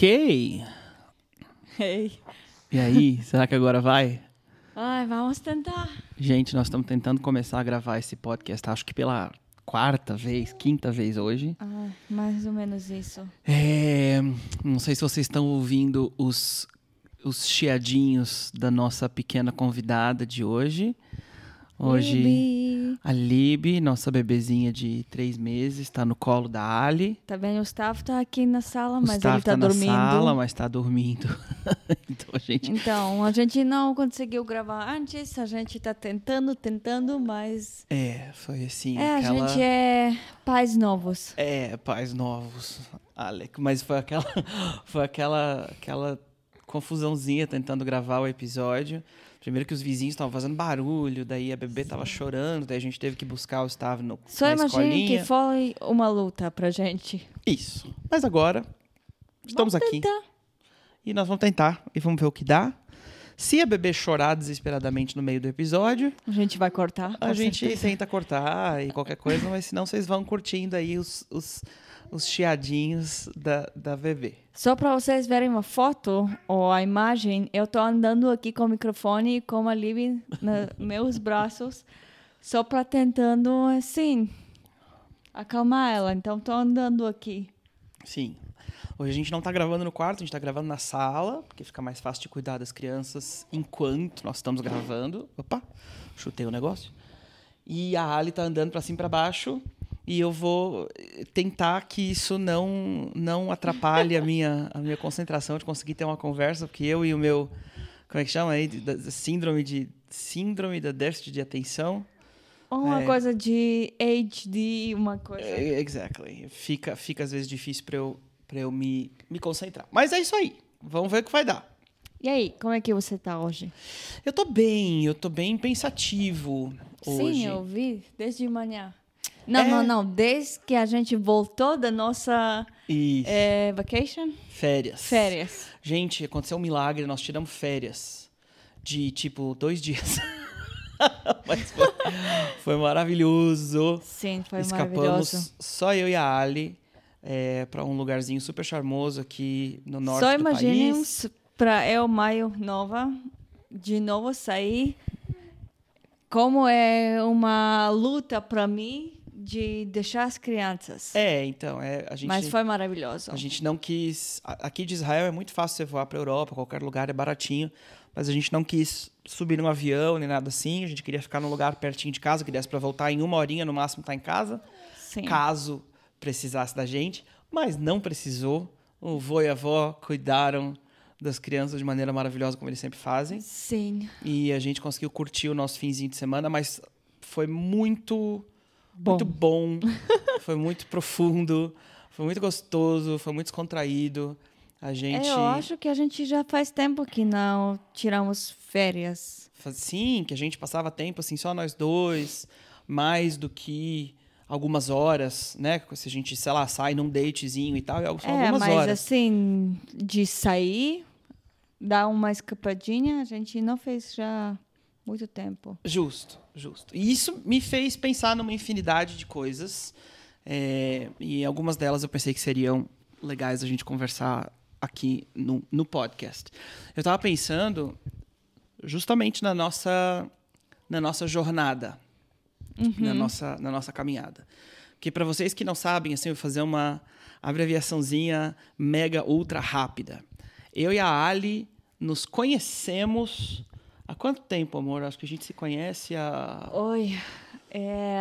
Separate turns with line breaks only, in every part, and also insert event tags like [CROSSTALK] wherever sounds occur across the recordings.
Ok.
Ei.
E aí, será que agora vai?
Ai, vamos tentar.
Gente, nós estamos tentando começar a gravar esse podcast, acho que pela quarta vez, quinta vez hoje.
Ah, mais ou menos isso.
É, não sei se vocês estão ouvindo os, os chiadinhos da nossa pequena convidada de hoje. Hoje, a Lib, nossa bebezinha de três meses, está no colo da Ali.
Tá bem, o Gustavo tá aqui na sala,
O
mas
Gustavo
ele tá,
na
dormindo.
sala, mas está dormindo. [LAUGHS] então, a gente
Então, a gente não conseguiu gravar antes, a gente tá tentando, tentando, mas
É, foi assim.
é, a
aquela...
gente é pais novos.
É, pais novos, Alec. Mas foi aquela, [LAUGHS] foi aquela, aquela confusãozinha tentando gravar o episódio. Primeiro que os vizinhos estavam fazendo barulho, daí a bebê tava chorando, daí a gente teve que buscar o Gustavo no,
Só
na
imagine
escolinha.
que foi uma luta pra gente.
Isso. Mas agora, estamos
Vamos
aqui.
tentar.
E nós vamos tentar e vamos ver o que dá. Se a bebê chorar desesperadamente no meio do episódio,
A gente vai cortar.
a gente
certeza.
tenta cortar e qualquer coisa, mas senão vocês vão curtindo aí os, os, os chiadinhos da, da bebê.
Só para vocês verem uma foto ou a imagem, eu tô andando aqui com o microfone com a Libby nos [LAUGHS] meus braços, só para tentando assim acalmar ela. Então tô andando aqui.
Sim. Hoje a gente não tá gravando no quarto, a gente tá gravando na sala, porque fica mais fácil de cuidar das crianças enquanto nós estamos gravando. Opa, chutei o negócio. E a Ali tá andando para cima e para baixo, e eu vou tentar que isso não não atrapalhe a minha a minha concentração de conseguir ter uma conversa, porque eu e o meu como é que chama aí, Da- síndrome de síndrome da déficit de atenção.
Ou uma
É.
coisa de HD, uma coisa.
É, Exactly. Fica, fica às vezes difícil para eu, pra eu me, me concentrar. Mas é isso aí. Vamos ver o que vai dar.
E aí, como é que você tá hoje?
Eu tô bem, eu tô bem pensativo hoje.
Sim, eu vi desde manhã. Não,
É.
não, não. Desde que a gente voltou da nossa eh, vacation,
férias.
férias.
Gente, aconteceu um milagre, nós tiramos férias de tipo dois dias. [LAUGHS] Mas foi, foi maravilhoso.
Sim, foi
Escapamos
maravilhoso.
só eu e a Ali é, para um lugarzinho super charmoso aqui no norte
Só
do
imaginem
país.
para eu, maio nova, de novo sair. Como é uma luta para mim de deixar as crianças.
É, então, é, a gente
Mas foi maravilhoso.
A gente não quis. Aqui de Israel é muito fácil você voar para Europa, qualquer lugar é baratinho. Mas a gente não quis subir num avião nem nada assim. A gente queria ficar num lugar pertinho de casa, que desse para voltar em uma horinha no máximo estar em casa,
Sim.
caso precisasse da gente. Mas não precisou. O vô e a avó cuidaram das crianças de maneira maravilhosa, como eles sempre fazem.
Sim.
E a gente conseguiu curtir o nosso finzinho de semana, mas foi muito
Bom.
muito bom, [LAUGHS] foi muito profundo, foi muito gostoso, foi muito descontraído. A gente
Eu acho que a gente já faz tempo que não tiramos férias.
sim, que a gente passava tempo assim só nós dois, mais do que algumas horas, né? Se a gente, sei lá, sai num datezinho e tal, são
é,
algumas
mas
horas.
assim, de sair, dar uma escapadinha, a gente não fez já muito tempo.
Justo, justo. E isso me fez pensar numa infinidade de coisas. é, e algumas delas eu pensei que seriam legais a gente conversar aqui no, no podcast. Eu estava pensando justamente na nossa, na nossa jornada, na, nossa, na nossa caminhada. Que para vocês que não sabem, assim, eu vou fazer uma abreviaçãozinha mega ultra rápida. Eu e a Ali nos conhecemos há quanto tempo, amor? Acho que a gente se conhece há.
Oi, é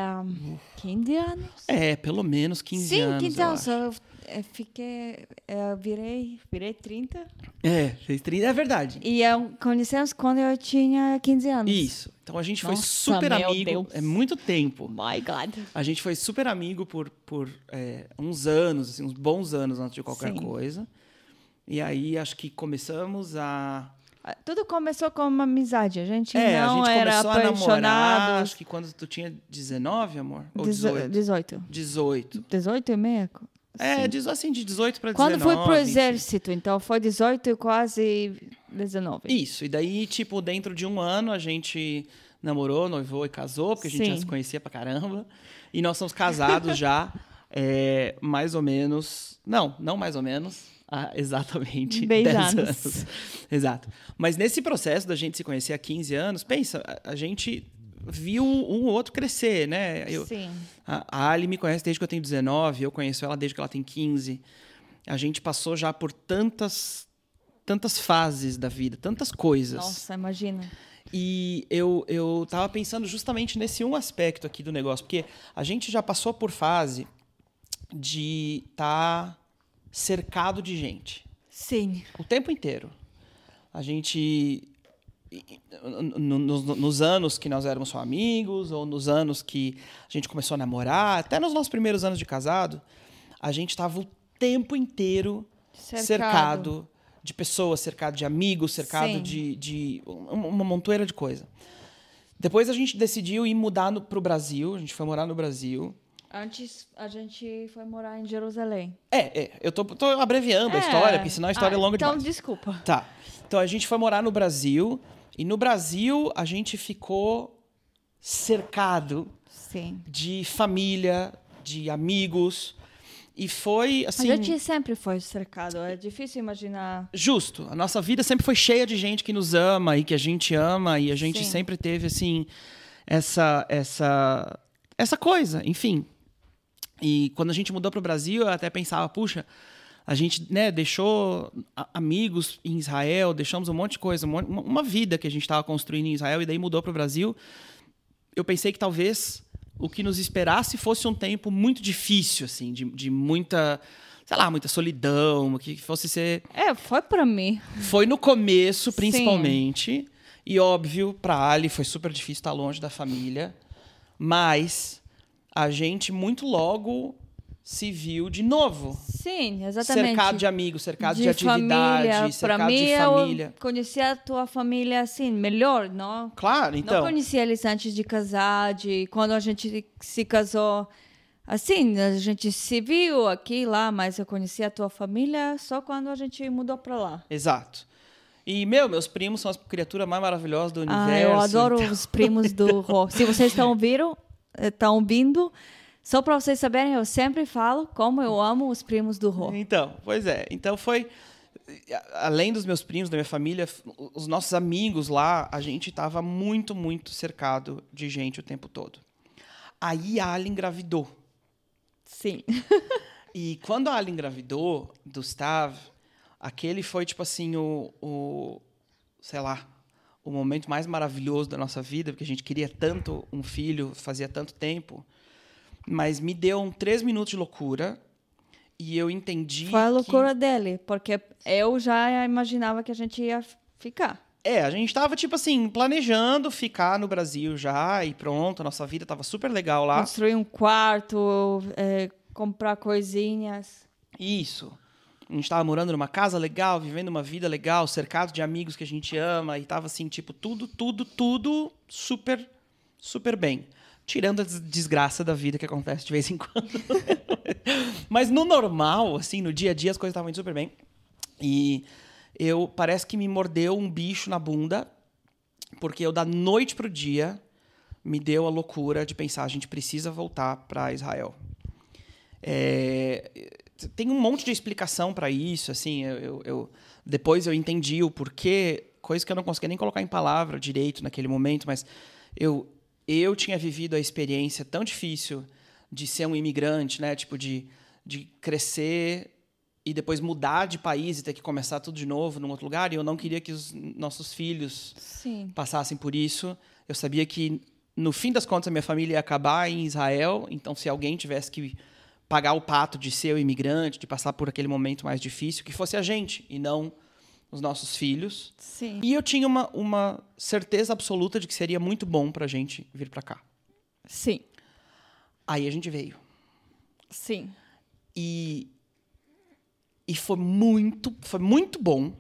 15 anos?
É, pelo menos 15
Sim,
anos.
15
eu
anos.
acho.
Eu, é, fiquei, é, virei, virei 30.
É, fez 30. É verdade.
E eu conhecemos quando eu tinha 15 anos.
Isso. Então a gente foi
Nossa,
super
meu
amigo.
Deus.
É muito tempo.
My God.
A gente foi super amigo por, por é, uns anos, assim, uns bons anos antes de qualquer
Sim.
coisa. E aí acho que começamos a.
Ah, Tudo começou com uma amizade. A gente
É,
não
a gente
era
começou a namorar.
apaixonado.
Acho que quando tu tinha 19, amor? Ou
Dezo-
18?
18.
18.
18 e meia?
É, diz assim, de 18 para 19.
Quando fui pro
enfim.
exército, então foi 18 e quase 19.
Isso, e daí, tipo, dentro de um ano a gente namorou, noivou e casou, porque a gente já se conhecia pra caramba. E nós somos casados [LAUGHS] já, é, mais ou menos. Não, não mais ou menos. Há exatamente
10
10
anos.
anos. [LAUGHS] Exato. Mas nesse processo da gente se conhecer há 15 anos, pensa, a, a gente viu um ou outro crescer, né? Eu,
Sim.
a, a Ali me conhece desde que eu tenho 19, eu conheço ela desde que ela tem 15. A gente passou já por tantas tantas fases da vida, tantas coisas.
Nossa, imagina.
E eu, eu tava pensando justamente nesse um aspecto aqui do negócio, porque a gente já passou por fase de estar tá cercado de gente
Sim.
o tempo inteiro. A gente. no- no- Nos anos que nós éramos só amigos, ou nos anos que a gente começou a namorar, até nos nossos primeiros anos de casado, a gente estava o tempo inteiro
Cercado.
cercado, de pessoas, cercado de amigos, cercado
Sim.
de, de uma uma montoeira de coisa. Depois a gente decidiu ir mudar para o Brasil, a gente foi morar no Brasil.
Antes a gente foi morar em Jerusalém.
É, é eu tô, tô abreviando a história, porque senão a história é
Ah,
longa
então,
demais.
desculpa.
Tá. Então a gente foi morar no Brasil e no Brasil a gente ficou cercado
Sim.
de família, de amigos e foi assim
a gente sempre foi cercado. É difícil imaginar.
justo. A nossa vida sempre foi cheia de gente que nos ama e que a gente ama e a gente
Sim.
sempre teve assim essa essa essa coisa, enfim. E quando a gente mudou para o Brasil, eu até pensava, puxa, a gente né, deixou amigos em Israel, deixamos um monte de coisa, um uma, vida que a gente estava construindo em Israel e daí mudou para o Brasil. Eu pensei que talvez o que nos esperasse fosse um tempo muito difícil, assim, de, de muita, sei lá, muita solidão, que fosse ser
É, foi pra mim.
foi no começo, principalmente. E óbvio, para Ali foi super difícil estar longe da família. Mas a gente muito logo se viu de novo.
Sim, exatamente.
Cercado de amigos, cercado de, atividade,
família.
cercado
pra mim,
de família.
eu conhecia a tua família assim, melhor, não?
Claro,
Não
então.
conhecia eles antes de casar, de quando a gente se casou. Assim, a gente se viu aqui e lá, mas eu conhecia a tua família só quando a gente mudou pra lá.
Exato. E, meu, meus primos são as criaturas mais maravilhosas do universo.
Ah, eu adoro
então-
os primos do [LAUGHS] Rô. Se vocês estão ouvindo, estão ouvindo, só para vocês saberem, eu sempre falo como eu amo os primos do Rô.
Então, pois é. Então foi. Além dos meus primos, da minha família, os nossos amigos lá, a gente estava muito, muito cercado de gente o tempo todo. Aí a Ali engravidou.
Sim.
E quando a Ali engravidou do Stav, aquele foi, tipo assim, o, o. Sei lá. O momento mais maravilhoso da nossa vida, porque a gente queria tanto um filho, fazia tanto tempo. Mas me deu um três minutos de loucura. E eu entendi.
Foi a
que-
loucura dele, porque eu já imaginava que a gente ia ficar.
É, a gente tava, tipo assim, planejando ficar no Brasil já e pronto, a nossa vida tava super legal lá.
Construir um quarto, é, comprar coisinhas.
Isso. A gente tava morando numa casa legal, vivendo uma vida legal, cercado de amigos que a gente ama, e tava assim, tipo, tudo, tudo, tudo super, super bem. Tirando a des- desgraça da vida que acontece de vez em quando. [LAUGHS] Mas no normal, assim, no dia a dia, as coisas estavam indo super bem. E eu parece que me mordeu um bicho na bunda, porque eu da noite pro dia me deu a loucura de pensar, a gente precisa voltar para Israel. É, tem um monte de explicação para isso, assim, eu, eu- eu- depois eu entendi o porquê, coisa que eu não conseguia nem colocar em palavra direito naquele momento, mas eu eu tinha vivido a experiência tão difícil de ser um imigrante, né, tipo de de crescer e depois mudar de país e ter que começar tudo de novo num outro lugar, e eu não queria que os nossos filhos
Sim.
passassem por isso. Eu sabia que, no fim das contas, a minha família ia acabar em Israel. Então, se alguém tivesse que pagar o pato de ser o imigrante, de passar por aquele momento mais difícil, que fosse a gente e não os nossos filhos.
Sim.
E eu tinha uma, uma certeza absoluta de que seria muito bom para a gente vir para cá.
Sim.
Aí a gente veio.
Sim.
E, e foi muito, foi muito bom,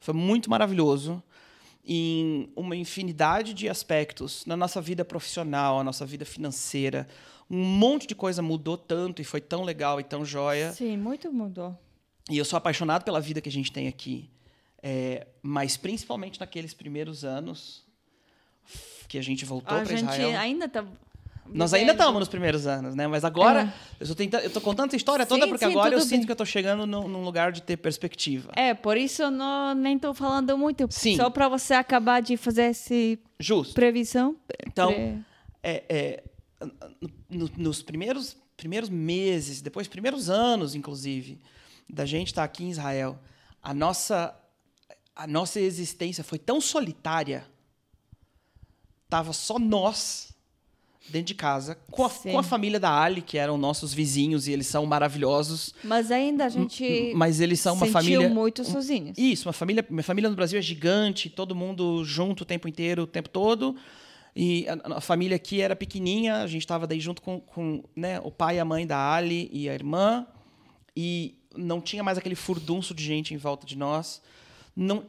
foi muito maravilhoso em uma infinidade de aspectos na nossa vida profissional, na nossa vida financeira. Um monte de coisa mudou tanto e foi tão legal e tão joia.
Sim, muito mudou.
E eu sou apaixonado pela vida que a gente tem aqui. É, mas principalmente naqueles primeiros anos que a gente voltou
A
para
gente
Israel.
ainda tá
Nós ainda estamos nos primeiros anos, né? Mas agora,
É.
eu, tô tentando, eu tô contando essa história toda
Sim,
porque
sim,
agora eu
tudo
sinto
bem.
que eu tô chegando num, num lugar de ter perspectiva.
É, por isso eu não, nem tô falando muito.
Sim.
Só para você acabar de fazer essa
Justo.
previsão.
Então, é, é, no- nos primeiros, primeiros meses, depois primeiros anos, inclusive, da gente estar aqui em Israel, a nossa, a nossa existência foi tão solitária, tava só nós dentro de casa, com a, com a família da Ali, que eram nossos vizinhos, e eles são maravilhosos,
Mas ainda a gente
mas eles são uma família...
muito sozinhos.
Isso, uma família, minha família no Brasil é gigante, todo mundo junto o tempo inteiro, o tempo todo. E a, a família aqui era pequenininha, a gente estava daí junto com, com né, o pai e a mãe da Ali e a irmã. E não tinha mais aquele furdunço de gente em volta de nós. Não,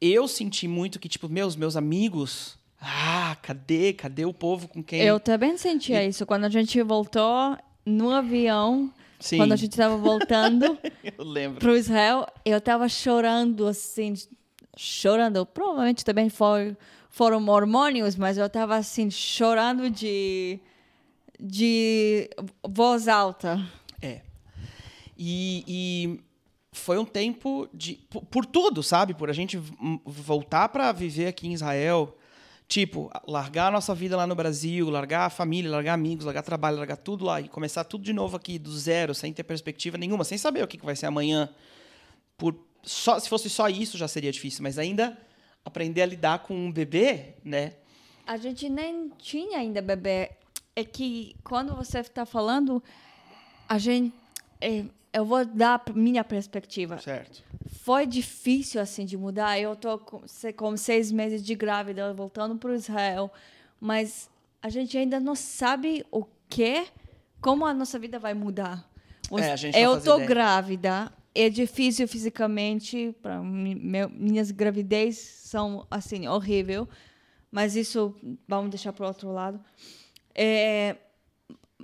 eu senti muito que, tipo, meus, meus amigos... Ah, cadê? Cadê o povo com quem...
Eu também sentia isso. Quando a gente voltou no avião,
Sim,
quando a gente estava voltando [LAUGHS] para Israel, eu estava chorando assim, chorando. Provavelmente também foi, foram hormônios, mas eu estava assim, chorando de, de voz alta.
É. E, e foi um tempo de. Por, por tudo, sabe? Por a gente voltar para viver aqui em Israel. Tipo, largar a nossa vida lá no Brasil, largar a família, largar amigos, largar trabalho, largar tudo lá e começar tudo de novo aqui do zero, sem ter perspectiva nenhuma, sem saber o que que vai ser amanhã. Por só, se fosse só isso já seria difícil, mas ainda aprender a lidar com um bebê, né?
A gente nem tinha ainda bebê. É que quando você está falando, a gente. é, eu vou dar a minha perspectiva.
Certo.
Foi difícil assim de mudar. Eu tô com, com seis meses de grávida, voltando para Israel, mas a gente ainda não sabe o que, como a nossa vida vai mudar.
É, a gente não
eu tô
ideia.
grávida. É difícil fisicamente. Meu- minhas gravidez são assim horrível, mas isso vamos deixar para outro lado. É,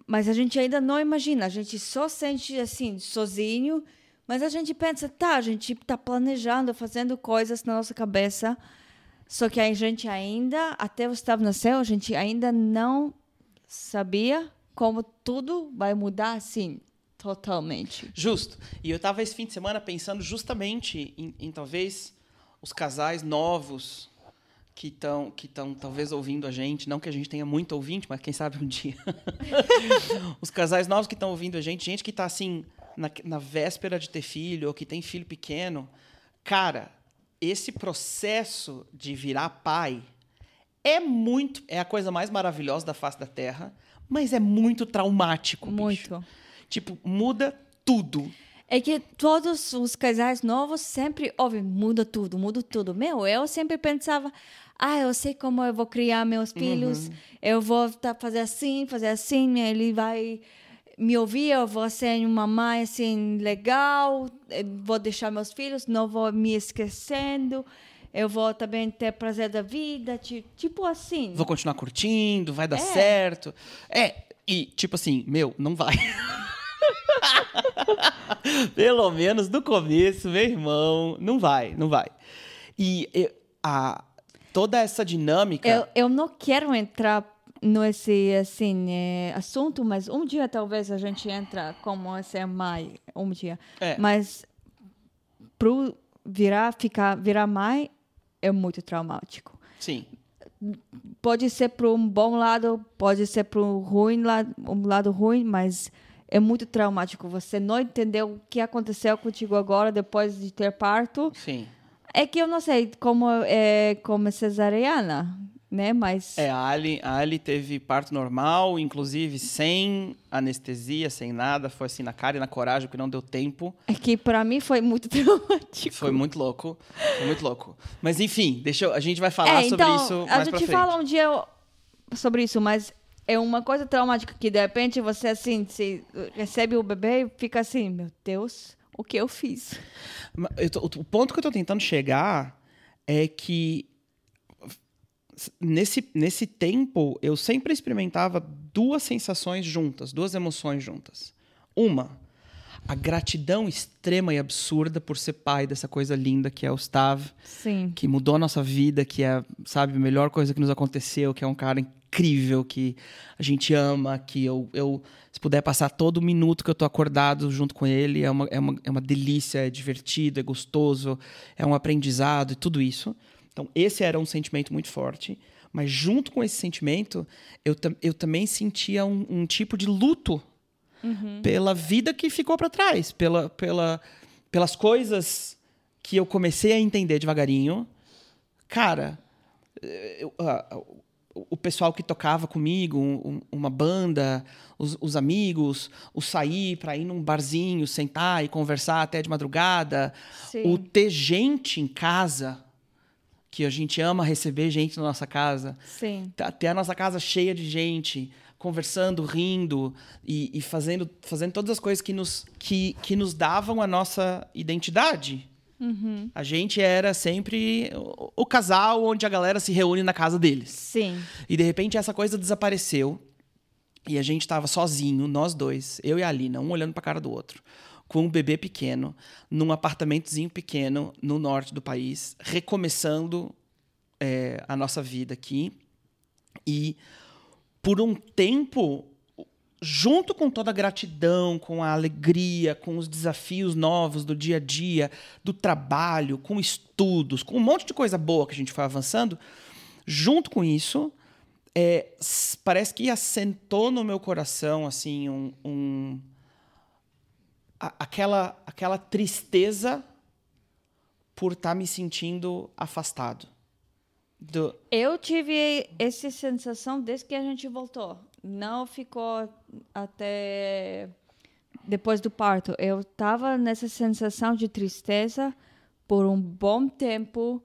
mas a gente ainda não imagina, a gente só sente assim, sozinho, mas a gente pensa, tá, a gente tá planejando, fazendo coisas na nossa cabeça, só que a gente ainda, até o Gustavo nasceu, a gente ainda não sabia como tudo vai mudar assim, totalmente.
Justo. E eu tava esse fim de semana pensando justamente em, em talvez os casais novos que estão que estão talvez ouvindo a gente, não que a gente tenha muito ouvinte, mas quem sabe um dia. [LAUGHS] os casais novos que estão ouvindo a gente, gente que está assim na, na véspera de ter filho ou que tem filho pequeno, cara, esse processo de virar pai é muito, é a coisa mais maravilhosa da face da Terra, mas é muito traumático, bicho. Tipo, muda tudo.
É que todos os casais novos sempre ouvem, muda tudo, muda tudo. Meu, eu sempre pensava, ah, eu sei como eu vou criar meus filhos, eu vou tá, fazer assim, fazer assim, ele vai me ouvir, eu vou ser uma mãe assim legal, eu vou deixar meus filhos, não vou me esquecendo, eu vou também ter prazer da vida, ti- tipo assim.
Vou continuar curtindo, vai dar
É.
certo. É, e tipo assim, meu, não vai. [LAUGHS] [LAUGHS] Pelo menos no começo, meu irmão, não vai, não vai. E eu- a, toda essa dinâmica.
Eu, eu não quero entrar nesse assim eh, assunto, mas um dia talvez a gente entra como ser mãe, um dia.
É.
Mas pro virar ficar virar mãe é muito traumático.
Sim.
Pode ser para um bom lado, pode ser para um ruim lado, um lado ruim, mas é muito traumático. Você não entendeu o que aconteceu contigo agora depois de ter parto.
Sim.
É que eu não sei como é como cesariana, né? Mas
É, a Ali, a Ali teve parto normal, inclusive sem anestesia, sem nada. Foi assim na cara e na coragem, porque não deu tempo.
É que para mim foi muito [LAUGHS] traumático.
Foi muito louco. Foi muito louco. Mas enfim, deixa eu, a gente vai falar
é,
sobre
então,
isso
a
mais pra
gente
frente.
fala um dia sobre isso, mas é uma coisa traumática que de repente você assim se recebe o bebê e fica assim, meu Deus, o que eu fiz?
Eu tô- o ponto que eu tô tentando chegar é que nesse, nesse tempo eu sempre experimentava duas sensações juntas, duas emoções juntas. Uma, a gratidão extrema e absurda por ser pai dessa coisa linda que é o Stav,
Sim.
que mudou a nossa vida, que é, sabe, a melhor coisa que nos aconteceu, que é um cara incrível, que a gente ama, que eu, eu se puder passar todo minuto que eu tô acordado junto com ele, é uma, é uma, é uma delícia, é divertido, é gostoso, é um aprendizado e tudo isso. Então, esse era um sentimento muito forte. Mas junto com esse sentimento, eu, eu também sentia um, um tipo de luto uhum. pela vida que ficou para trás, pela, pela, pelas coisas que eu comecei a entender devagarinho. Cara, eu, uh, o pessoal que tocava comigo, um, uma banda, os, os, amigos, o sair para ir num barzinho, sentar e conversar até de madrugada, Sim. o ter gente em casa que a gente ama receber gente na nossa casa.
Sim.
Ter a nossa casa cheia de gente, conversando, rindo e, e, fazendo, fazendo todas as coisas que nos, que, que nos davam a nossa identidade.
Uhum.
A gente era sempre o, o, casal onde a galera se reúne na casa deles.
Sim.
E de repente essa coisa desapareceu. E a gente estava sozinho, nós dois, eu e a Alina, um olhando para a cara do outro com um bebê pequeno, num apartamentozinho pequeno no norte do país, recomeçando é, a nossa vida aqui. E por um tempo, junto com toda a gratidão, com a alegria, com os desafios novos do dia a dia, do trabalho, com estudos, com um monte de coisa boa que a gente foi avançando, junto com isso, é, parece que assentou no meu coração assim um, um a, aquela, aquela tristeza por estar tá me sentindo afastado. Do...
Eu tive essa sensação desde que a gente voltou. Não ficou até depois do parto. Eu estava nessa sensação de tristeza por um bom tempo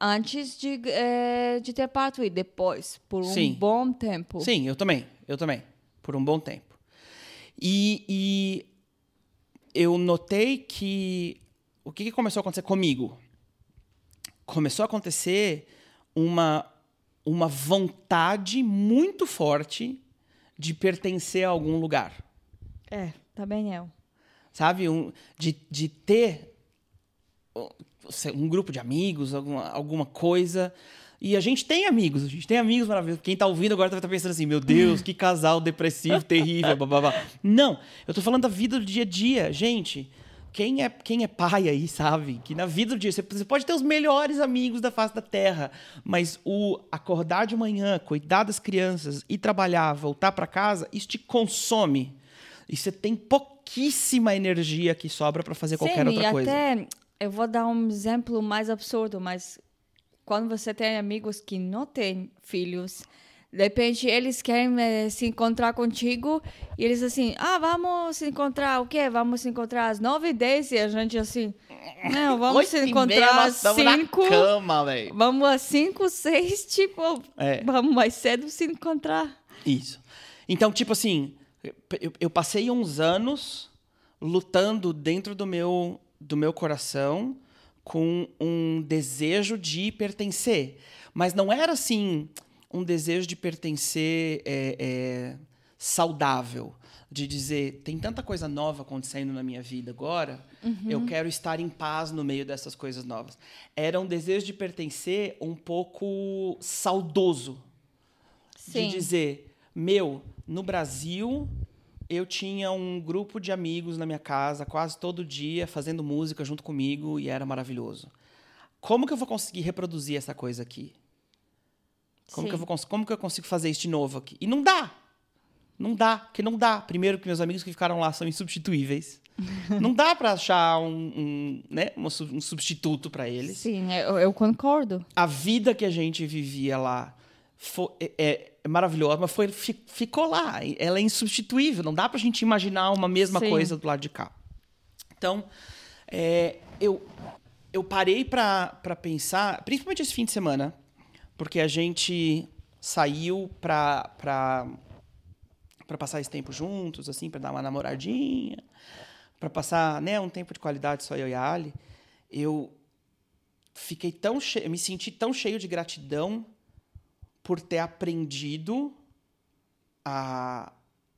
antes de, é, de ter parto e depois, por um Sim. bom tempo.
Sim, eu também. Eu também. Por um bom tempo. E, e eu notei que o que, que começou a acontecer comigo? Começou a acontecer uma, uma vontade muito forte de pertencer a algum lugar.
É, também eu.
Sabe? Um, de, de ter um grupo de amigos, alguma, alguma coisa e a gente tem amigos, a gente tem amigos maravilhosos. Quem tá ouvindo agora deve estar tá pensando assim: meu Deus, que casal depressivo, terrível, babá. Não, eu tô falando da vida do dia a dia. Gente, quem é, quem é pai aí sabe que na vida do dia você, você pode ter os melhores amigos da face da terra, mas o acordar de manhã, cuidar das crianças e trabalhar, voltar para casa, isso te consome. E você tem pouquíssima energia que sobra para fazer
Sim,
qualquer outra coisa.
Até eu vou dar um exemplo mais absurdo, mas quando você tem amigos que não têm filhos, de repente eles querem eh, se encontrar contigo e eles assim, ah, vamos se encontrar o quê? Vamos se encontrar às nove e dez e a gente assim, não, vamos se encontrar às cinco. Na
cama,
vamos às cinco, seis, tipo, é. vamos mais cedo se encontrar.
Isso. Então, tipo assim, eu, eu passei uns anos lutando dentro do meu, do meu coração com um desejo de pertencer. Mas não era assim um desejo de pertencer é, é, saudável. De dizer, tem tanta coisa nova acontecendo na minha vida agora, uhum. eu quero estar em paz no meio dessas coisas novas. Era um desejo de pertencer um pouco saudoso. Sim. De dizer, meu, no Brasil eu tinha um grupo de amigos na minha casa quase todo dia fazendo música junto comigo e era maravilhoso. Como que eu vou conseguir reproduzir essa coisa aqui? Como que, eu vou, como que eu consigo fazer isso de novo aqui? E não dá. Não dá, porque não dá. Primeiro que meus amigos que ficaram lá são insubstituíveis. [LAUGHS] não dá para achar um, um, né, um substituto para eles.
Sim, eu, eu, concordo.
A vida que a gente vivia lá foi, é, é é maravilhosa, mas foi, ficou lá. Ela é insubstituível. Não dá para a gente imaginar uma mesma Sim. coisa do lado de cá. Então, é, eu, eu parei para pensar, principalmente esse fim de semana, porque a gente saiu para para passar esse tempo juntos, assim, para dar uma namoradinha, para passar, né, um tempo de qualidade só eu e a Ali. Eu fiquei tão cheio, me senti tão cheio de gratidão por ter aprendido a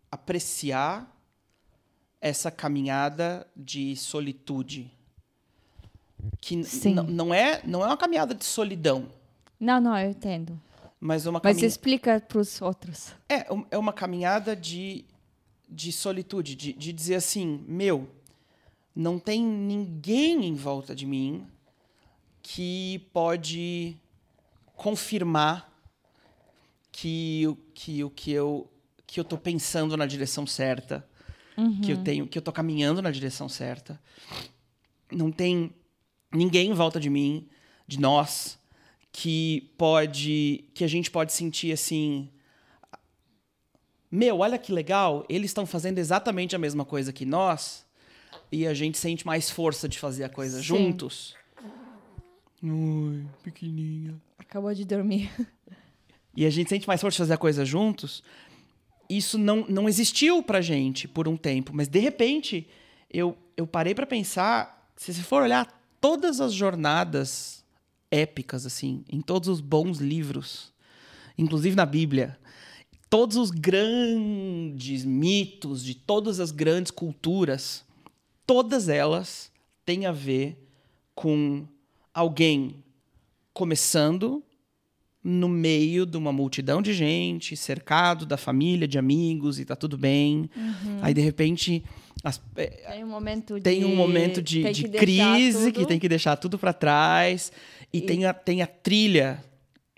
apreciar essa caminhada de solitude. Que não é, não é uma caminhada de solidão.
Não, não, eu entendo.
mas uma
Mas explica para os outros.
É, um- é uma caminhada de, de solitude, de, de dizer assim, meu, não tem ninguém em volta de mim que pode confirmar que, que o que eu que eu tô pensando na direção certa, que eu tenho, que eu tô caminhando na direção certa. Não tem ninguém em volta de mim, de nós, que pode que a gente pode sentir assim, meu, olha que legal, eles estão fazendo exatamente a mesma coisa que nós e a gente sente mais força de fazer a coisa
Sim.
juntos. Ui, pequenininha.
Acabou de dormir.
E a gente sente mais força de fazer a coisa juntos. Isso não, não existiu pra gente por um tempo, mas de repente eu, eu parei pra pensar, se você for olhar todas as jornadas épicas assim, em todos os bons livros, inclusive na Bíblia, todos os grandes mitos de todas as grandes culturas, todas elas têm a ver com alguém começando no meio de uma multidão de gente, cercado da família, de amigos e tá tudo bem. Aí de repente as- é,
Tem um momento de...
tem um momento de, de
que
crise que tem que deixar tudo pra trás e, Tem, a, tem a trilha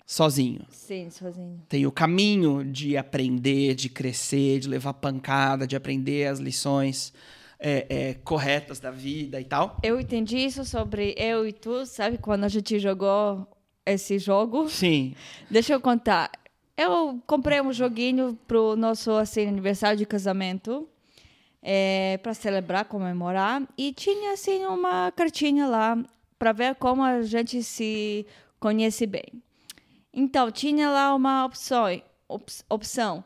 sozinho.
Sim, sozinho.
Tem o caminho de aprender, de crescer, de levar pancada, de aprender as lições é, é, corretas da vida e tal.
Eu entendi isso sobre eu e tu, sabe? Quando a gente jogou esse jogo.
Sim. [LAUGHS]
Deixa eu contar. Eu comprei um joguinho pro nosso assim, aniversário de casamento. É, para celebrar, comemorar. E tinha assim uma cartinha lá para ver como a gente se conhece bem. Então, tinha lá uma opção, op- opção.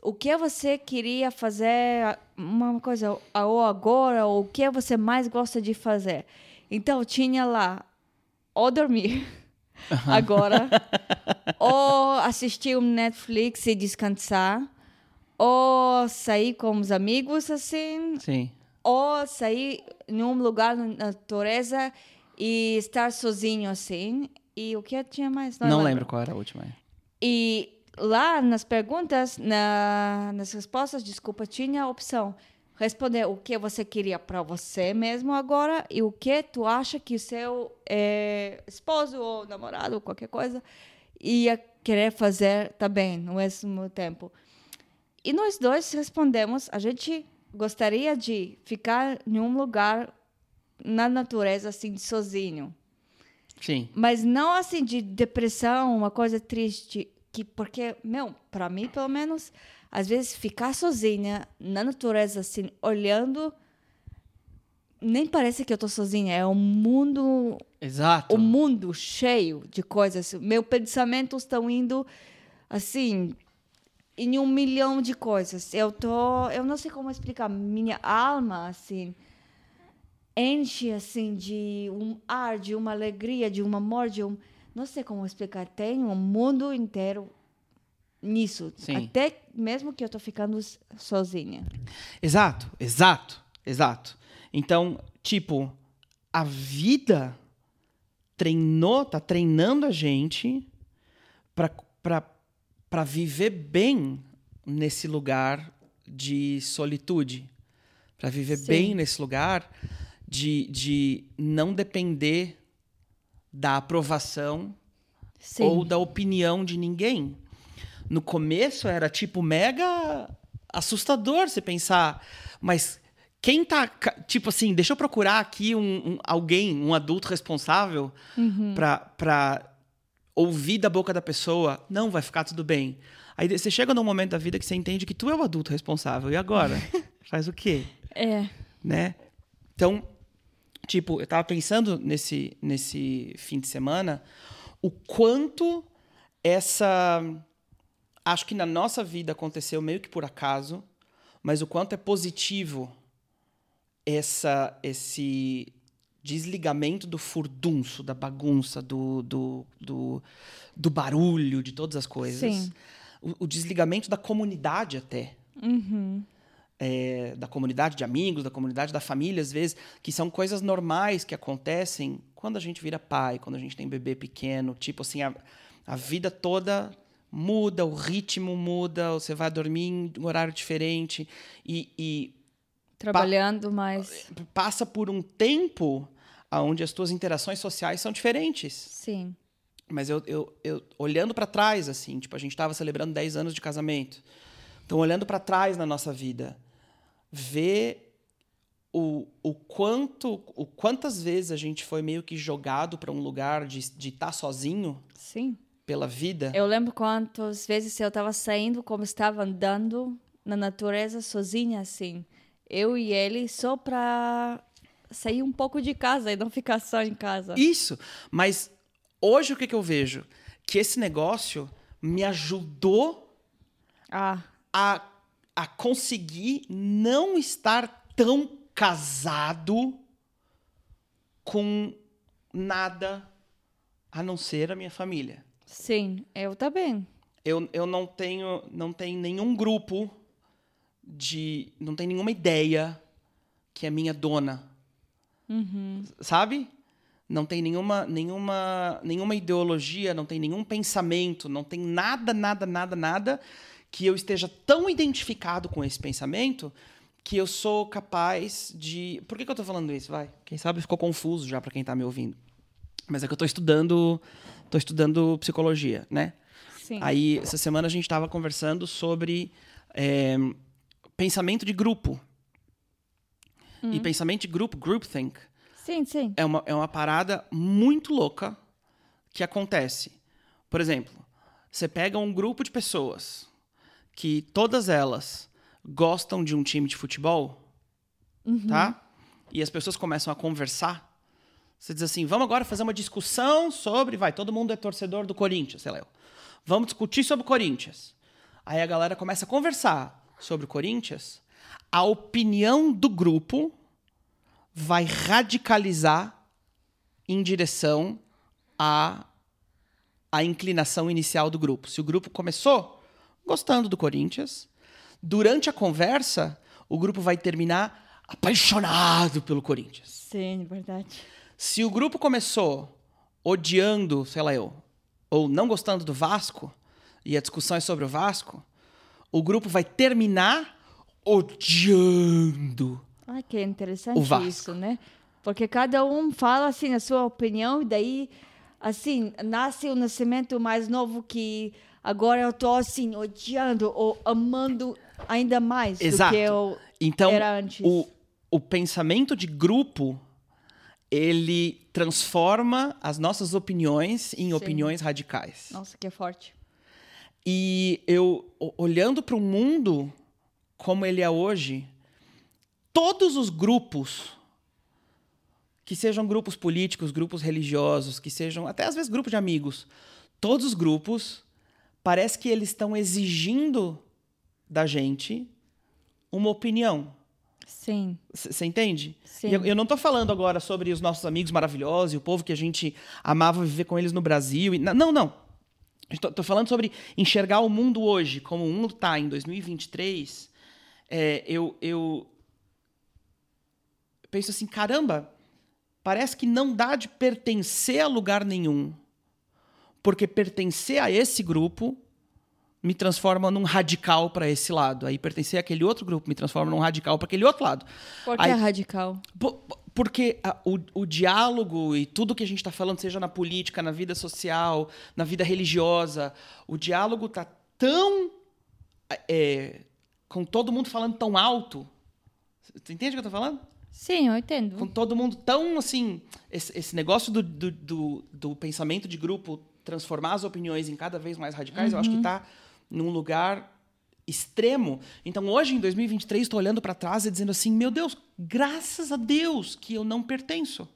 O que você queria fazer, uma coisa, ou agora, ou o que você mais gosta de fazer. Então, tinha lá, ou dormir, agora, [LAUGHS] ou assistir um Netflix e descansar, ou sair com os amigos, assim,
Sim.
Ou sair em um lugar na natureza e estar sozinho, assim. E o que tinha mais?
Não, lembro qual era a última.
E lá nas perguntas, na, nas respostas, desculpa, tinha a opção responder o que você queria para você mesmo agora e o que tu acha que o seu eh, esposo ou namorado ou qualquer coisa ia querer fazer também no mesmo tempo. E nós dois respondemos, a gente gostaria de ficar em um lugar na natureza assim sozinho.
Sim.
Mas não assim de depressão, uma coisa triste. Que, porque, meu, para mim, pelo menos, às vezes ficar sozinha na natureza, assim, olhando, nem parece que eu tô sozinha. É um mundo,
Exato.
um mundo cheio de coisas. Meus pensamentos estão indo, assim, em um milhão de coisas. Eu tô, eu não sei como explicar. Minha alma, assim, enche assim de um ar, de uma alegria, de um amor, de um, não sei como explicar. Tem um mundo inteiro nisso.
Sim.
Até mesmo que eu tô ficando sozinha.
Exato, exato, exato. Então, tipo, a vida treinou, tá treinando a gente pra, pra viver bem nesse lugar de solitude. Pra viver
Sim.
bem nesse lugar de, de não depender da aprovação
Sim.
ou da opinião de ninguém. No começo era tipo mega assustador você pensar, mas quem tá, tipo assim, deixa eu procurar aqui um, um- alguém, um adulto responsável pra para ouvir da boca da pessoa, não vai ficar tudo bem. Aí você chega num momento da vida que você entende que tu é o adulto responsável. E agora? [LAUGHS] Faz o quê?
É.
né? Então, tipo, eu tava pensando nesse, nesse fim de semana o quanto essa. Acho que na nossa vida aconteceu meio que por acaso, mas o quanto é positivo essa, esse desligamento do furdunço, da bagunça, do, do, do, do barulho, de todas as coisas.
Sim.
O, o desligamento da comunidade até
Uhum.
é, da comunidade de amigos, da comunidade da família, às vezes, que são coisas normais que acontecem quando a gente vira pai, quando a gente tem bebê pequeno. Tipo assim, a, A vida toda muda, o ritmo muda, você vai dormir em um horário diferente e, e
Trabalhando mais.
passa por um tempo onde as tuas interações sociais são diferentes.
Sim.
Mas eu, eu, eu olhando para trás, assim, tipo, a gente estava celebrando 10 anos de casamento. Então, olhando para trás na nossa vida, ver o, o quanto, o quantas vezes a gente foi meio que jogado para um lugar de estar de tá sozinho
Sim.
pela vida.
Eu lembro quantas vezes eu estava saindo, como estava andando na natureza sozinha, assim. Eu e ele só para sair um pouco de casa e não ficar só em casa.
Isso. Mas hoje o que, que eu vejo? Que esse negócio me ajudou
Ah,
a, a conseguir não estar tão casado com nada a não ser a minha família.
sim, eu também.
Eu, eu não tenho não tenho nenhum grupo de não tem nenhuma ideia que é minha dona, sabe? Não tem nenhuma nenhuma nenhuma ideologia, não tem nenhum pensamento, não tem nada nada nada nada que eu esteja tão identificado com esse pensamento que eu sou capaz de. Por que, que eu tô falando isso? Vai. Quem sabe ficou confuso já para quem tá me ouvindo. Mas é que eu tô estudando, tô estudando psicologia, né?
Sim.
Aí, essa semana a gente estava conversando sobre é, pensamento de grupo. E pensamento de grupo, groupthink,
Sim, sim.
é uma, é uma parada muito louca que acontece. Por exemplo, você pega um grupo de pessoas que todas elas gostam de um time de futebol, tá? E as pessoas começam a conversar. Você diz assim, vamos agora fazer uma discussão sobre, vai, todo mundo é torcedor do Corinthians, sei lá. eu. Vamos discutir sobre o Corinthians. Aí a galera começa a conversar sobre o Corinthians. A opinião do grupo vai radicalizar em direção à, à inclinação inicial do grupo. Se o grupo começou gostando do Corinthians, durante a conversa, o grupo vai terminar apaixonado pelo Corinthians.
Sim, verdade.
Se o grupo começou odiando, sei lá eu, ou não gostando do Vasco, e a discussão é sobre o Vasco, o grupo vai terminar odiando.
Ah, que interessante
O Vasco.
isso, né? Porque cada um fala assim a sua opinião e daí assim nasce o nascimento mais novo que agora eu tô assim odiando ou amando ainda mais
Exato.
do que eu
Então,
era antes.
o, o pensamento de grupo, ele transforma as nossas opiniões em
Sim.
opiniões radicais.
Nossa, que forte.
E eu, olhando para o mundo como ele é hoje, todos os grupos, que sejam grupos políticos, grupos religiosos, que sejam até às vezes grupos de amigos, todos os grupos, parece que eles estão exigindo da gente uma opinião.
Sim.
Você entende?
Sim.
Eu, eu não tô falando agora sobre os nossos amigos maravilhosos e o povo que a gente amava viver com eles no Brasil. E, não, não. Estou falando sobre enxergar o mundo hoje, como o mundo está em 2023. É, eu, eu penso assim, caramba, parece que não dá de pertencer a lugar nenhum. Porque pertencer a esse grupo me transforma num radical para esse lado. Aí pertencer àquele outro grupo me transforma num radical para aquele outro lado.
Porque
Aí-
é radical.
Po- Porque a- o, o diálogo e tudo que a gente está falando, seja na política, na vida social, na vida religiosa, o diálogo tá tão. é, com todo mundo falando tão alto. Você entende o que eu tô falando?
Sim, eu entendo.
Com todo mundo tão assim. Esse, esse negócio do, do, do, do pensamento de grupo transformar as opiniões em cada vez mais radicais, eu acho que está num lugar extremo. Então, hoje, em 2023, estou olhando para trás e dizendo assim: meu Deus, graças a Deus que eu não pertenço.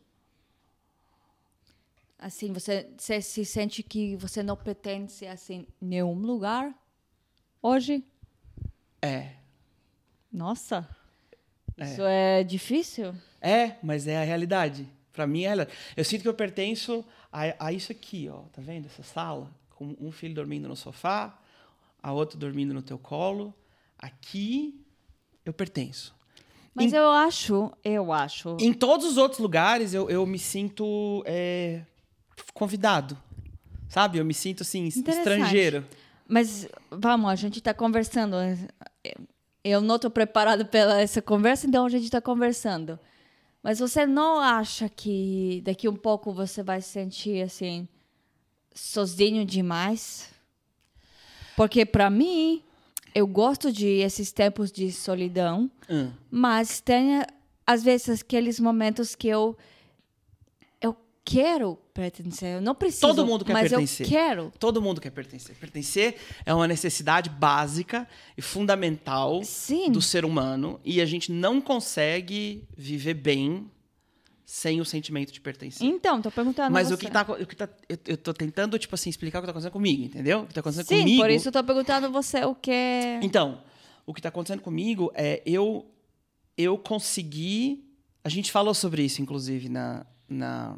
Assim, você, você se sente que você não pertence assim nenhum lugar hoje?
É.
Nossa. Isso é difícil?
É, mas é a realidade. Para mim é a realidade. Eu sinto que eu pertenço a, a isso aqui, ó. Tá vendo essa sala? Com um filho dormindo no sofá, a outro dormindo no teu colo. Aqui eu pertenço.
Mas
Em-
eu acho, eu acho.
Em todos os outros lugares eu, eu me sinto é, convidado. Sabe? Eu me sinto assim, estrangeiro.
Mas vamos, a gente está conversando. Eu não estou preparado para essa conversa, então a gente está conversando. Mas você não acha que daqui um pouco você vai se sentir assim sozinho demais? Porque para mim, eu gosto de esses tempos de solidão,
Hum.
mas tem às vezes aqueles momentos que eu eu quero pertencer. Eu não preciso,
Todo mundo quer
mas
pertencer.
eu quero.
Todo mundo quer pertencer. Pertencer é uma necessidade básica e fundamental
Sim.
do ser humano e a gente não consegue viver bem sem o sentimento de pertencer.
Então, tô perguntando
Mas
você.
o que tá, o que tá eu, eu tô tentando tipo assim explicar o que tá acontecendo comigo, entendeu? O que tá acontecendo
Sim,
comigo.
por isso eu tô perguntando você o que é.
Então, o que está acontecendo comigo é eu eu consegui. A gente falou sobre isso, inclusive, na, na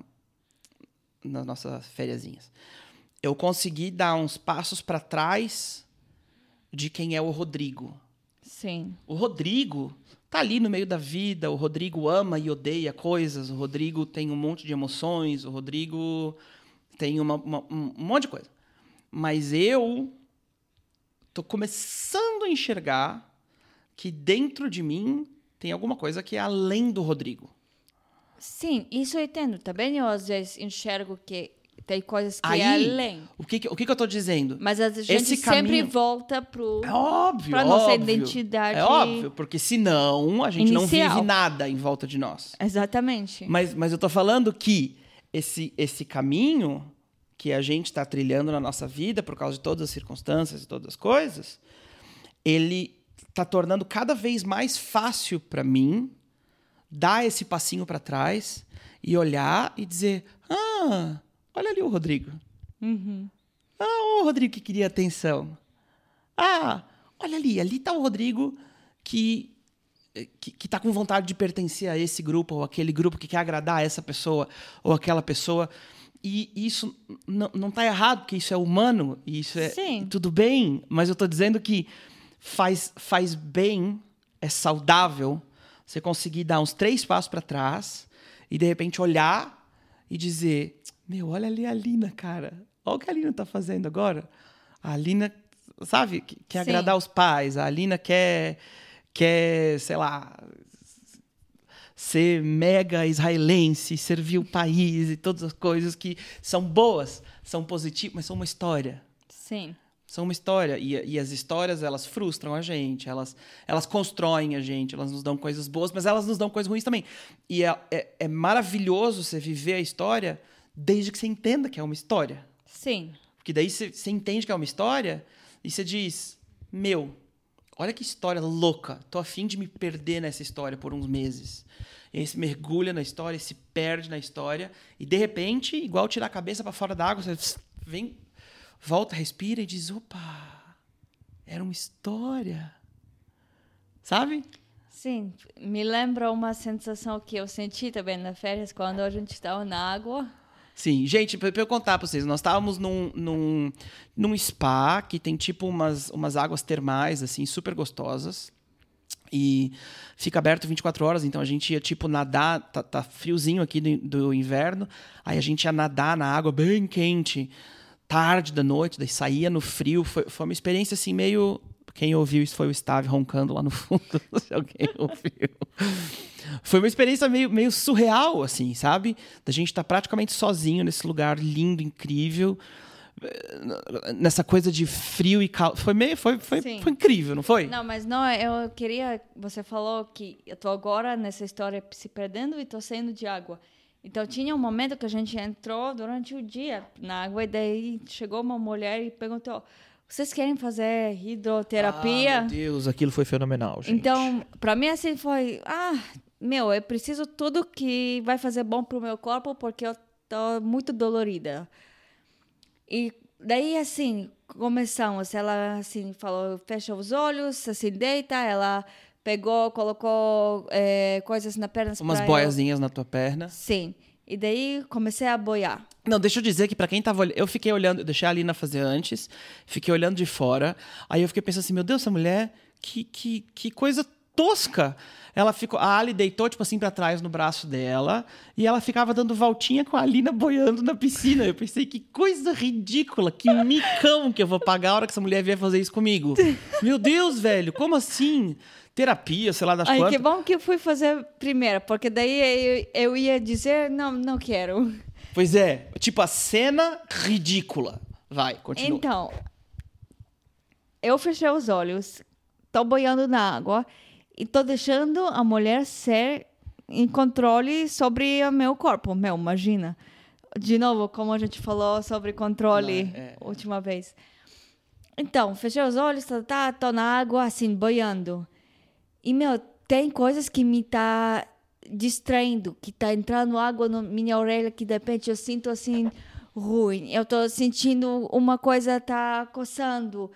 nas nossas fériasinhas. Eu consegui dar uns passos para trás de quem é o Rodrigo.
Sim.
O Rodrigo tá ali no meio da vida, o Rodrigo ama e odeia coisas, o Rodrigo tem um monte de emoções, o Rodrigo tem uma- uma- um monte de coisa. Mas eu tô começando a enxergar que dentro de mim tem alguma coisa que é além do Rodrigo.
Sim, isso eu entendo. Também eu às vezes enxergo que tem coisas que
Aí,
é além.
O que, o que, eu tô dizendo?
Mas a gente
esse
sempre
caminho-
volta pro.
É óbvio,
Pra nossa
óbvio.
identidade
É óbvio, porque senão a gente não
inicial.
vive nada em volta de nós.
Exatamente.
Mas, mas eu tô falando que esse, esse caminho que a gente está trilhando na nossa vida, por causa de todas as circunstâncias e todas as coisas, ele tá tornando cada vez mais fácil para mim dar esse passinho para trás e olhar e dizer: Ah, olha ali o Rodrigo.
Uhum.
Ah, o Rodrigo que queria atenção. Ah, olha ali, ali tá o Rodrigo que que, que tá com vontade de pertencer a esse grupo ou aquele grupo que quer agradar essa pessoa ou aquela pessoa. E isso não, não tá errado, porque isso é humano, e isso é
Sim.
tudo bem, mas eu tô dizendo que faz, faz bem, é saudável você conseguir dar uns três passos para trás e de repente olhar e dizer: Meu, olha ali a Lina, cara. Olha o que a Lina tá fazendo agora. A Lina, sabe, que- quer
Sim.
agradar os pais, a Lina quer, quer, sei lá, ser mega israelense, servir o país e todas as coisas que são boas, são positivas, mas são uma história
Sim.
São uma história e, e as histórias elas frustram a gente elas elas constroem a gente elas nos dão coisas boas mas elas nos dão coisas ruins também. E é, é, é maravilhoso você viver a história desde que você entenda que é uma história.
Sim.
porque daí você, você entende que é uma história e você diz meu olha que história louca. Tô afim de me perder nessa história por uns meses. E aí você mergulha na história se perde na história e de repente igual tirar a cabeça para fora da água você vem volta, respira e diz: opa, era uma história. Sabe?
Sim. Me lembra uma sensação que eu senti também nas férias quando a gente estava na água.
Sim, gente, pra eu contar pra vocês, nós estávamos num, num, num spa que tem tipo umas, umas águas termais, assim, super gostosas. E fica aberto 24 horas, então a gente ia tipo nadar, tá, tá friozinho aqui do, do inverno, aí a gente ia nadar na água bem quente, tarde da noite, daí saía no frio. Foi, foi uma experiência assim meio. Quem ouviu isso foi o Stave roncando lá no fundo, [LAUGHS] se alguém ouviu. Foi uma experiência meio, meio surreal, assim, sabe? Da gente estar praticamente sozinho nesse lugar lindo, incrível, nessa coisa de frio e calor. Foi meio, foi, foi, foi incrível, não foi?
Não, mas não, eu queria. Você falou que eu tô agora nessa história se perdendo e tô saindo de água. Então tinha um momento que a gente entrou durante o dia na água e daí chegou uma mulher e perguntou: "Vocês querem fazer hidroterapia?"
Ah, meu Deus, aquilo foi fenomenal, gente.
Então, para mim assim foi, ah, meu, eu preciso tudo que vai fazer bom pro meu corpo porque eu tô muito dolorida. E daí assim, começamos, ela assim falou, fecha os olhos, assim deita, ela pegou, colocou eh, coisas na perna
Umas
pra eu-
boiazinhas na tua perna.
Sim. E daí comecei a boiar.
Não, deixa eu dizer que pra quem tava olhando, eu fiquei olhando, eu deixei a Alina fazer antes, fiquei olhando de fora, aí eu fiquei pensando assim, meu Deus, essa mulher, que, que, que coisa tosca. Ela ficou, a Ali deitou tipo assim para trás no braço dela e ela ficava dando voltinha com a Alina boiando na piscina. Eu pensei que coisa ridícula, que micão que eu vou pagar a hora que essa mulher vier fazer isso comigo. Meu Deus, velho, como assim? Terapia, sei lá das
Ai,
quantas.
que bom que eu fui fazer primeiro, porque daí eu, eu ia dizer, não, não quero.
Pois é, tipo a cena ridícula. Vai, continua.
Então, eu fechei os olhos, tô boiando na água e tô deixando a mulher ser em controle sobre o meu corpo. Meu, imagina. De novo, como a gente falou sobre controle
Não, é-
última vez. Então, fechei os olhos, tá, tá, tô na água, assim, boiando. E, meu, tem coisas que me tá distraindo, que tá entrando água na minha orelha, que de repente eu sinto, assim, ruim. Eu tô sentindo uma coisa tá coçando.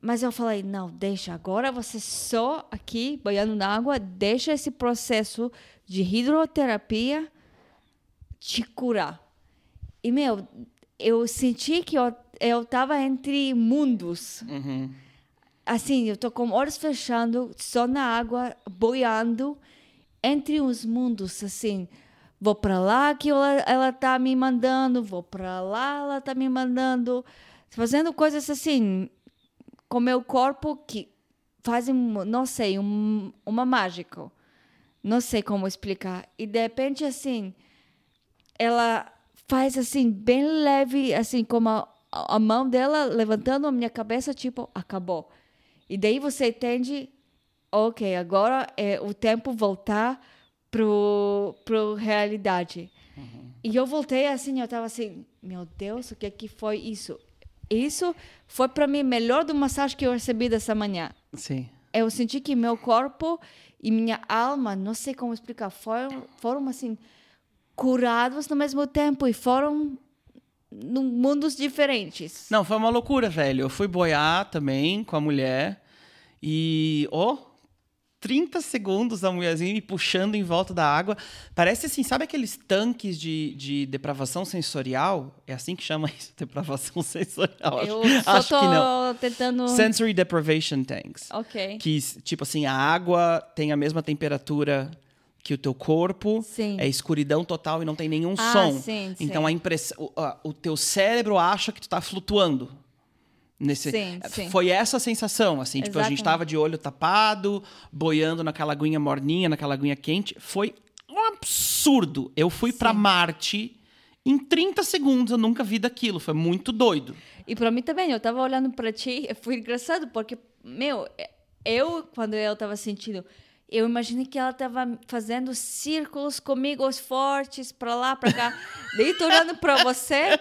Mas eu falei, não, deixa, agora você só aqui, boiando na água, deixa esse processo de hidroterapia te curar. E, meu, eu senti que eu, eu tava entre mundos.
Uhum.
Assim, eu tô com olhos fechando, só na água, boiando, entre os mundos, assim. Vou para lá que ela, ela tá me mandando, vou para lá, ela tá me mandando. Fazendo coisas assim, com meu corpo que fazem, não sei, um, uma mágica. Não sei como explicar. E de repente, assim, ela faz assim, bem leve, assim, como a, a mão dela levantando a minha cabeça, tipo, acabou. E daí você entende, ok, agora é o tempo voltar pro, pro realidade. E eu voltei assim, eu tava assim, meu Deus, o que que foi isso? Isso foi para mim melhor do massagem que eu recebi dessa manhã.
Sim.
Eu senti que meu corpo e minha alma, não sei como explicar, foram, foram assim curados no mesmo tempo e foram num mundos diferentes.
Não, foi uma loucura, velho. Eu fui boiar também com a mulher e, ó, 30 segundos a mulherzinha me puxando em volta da água. Parece assim, sabe aqueles tanques de, de depravação sensorial? É assim que chama [LAUGHS] isso, depravação sensorial. Acho,
Eu só
acho
tô
que não.
tentando.
Sensory deprivation tanks.
Ok.
Que, tipo assim, a água tem a mesma temperatura que o teu corpo.
Sim.
É escuridão total e não tem nenhum
Ah,
som.
sim,
então
sim.
a impressão, o, o teu cérebro acha que tu tá flutuando. Nesse,
Sim, sim.
Foi essa a sensação, assim, tipo, a gente
Exatamente.
tava de olho tapado, boiando naquela aguinha morninha, naquela aguinha quente. Foi um absurdo. Eu fui
Sim.
Marte em 30 segundos, eu nunca vi daquilo, foi muito doido.
E para mim também, eu tava olhando para ti, foi engraçado porque, meu, eu quando eu tava sentindo, eu imaginei que ela tava fazendo círculos comigo os fortes para lá, para cá. Daí tô olhando para você,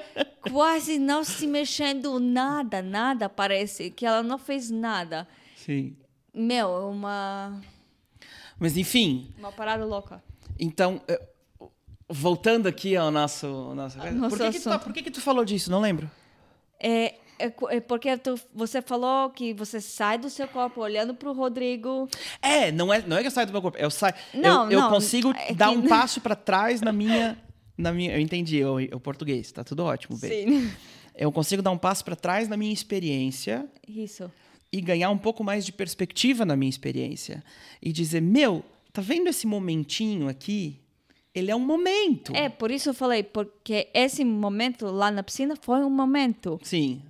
quase não se mexendo nada, nada parece que ela não fez nada.
Sim.
Meu, é uma
Mas enfim,
uma parada louca.
Então, eh, voltando aqui ao nosso. ao nosso-
nosso
por, que, que, tu,
assunto.
por que, que tu falou disso? Não lembro.
É, é, é porque tu, você falou que você sai do seu corpo olhando pro Rodrigo.
É, não é, não é que eu saio do meu corpo. Eu saio.
Não,
eu, eu
não,
consigo
é
dar
que-
um passo pra trás na minha. Na minha eu entendi, o, o português. Tá tudo ótimo, bem.
Sim.
Eu consigo dar um passo pra trás na minha experiência
Isso.
e ganhar um pouco mais de perspectiva na minha experiência. E dizer, meu, tá vendo esse momentinho aqui? Ele é um momento.
É, por isso eu falei, porque esse momento lá na piscina foi um momento.
Sim,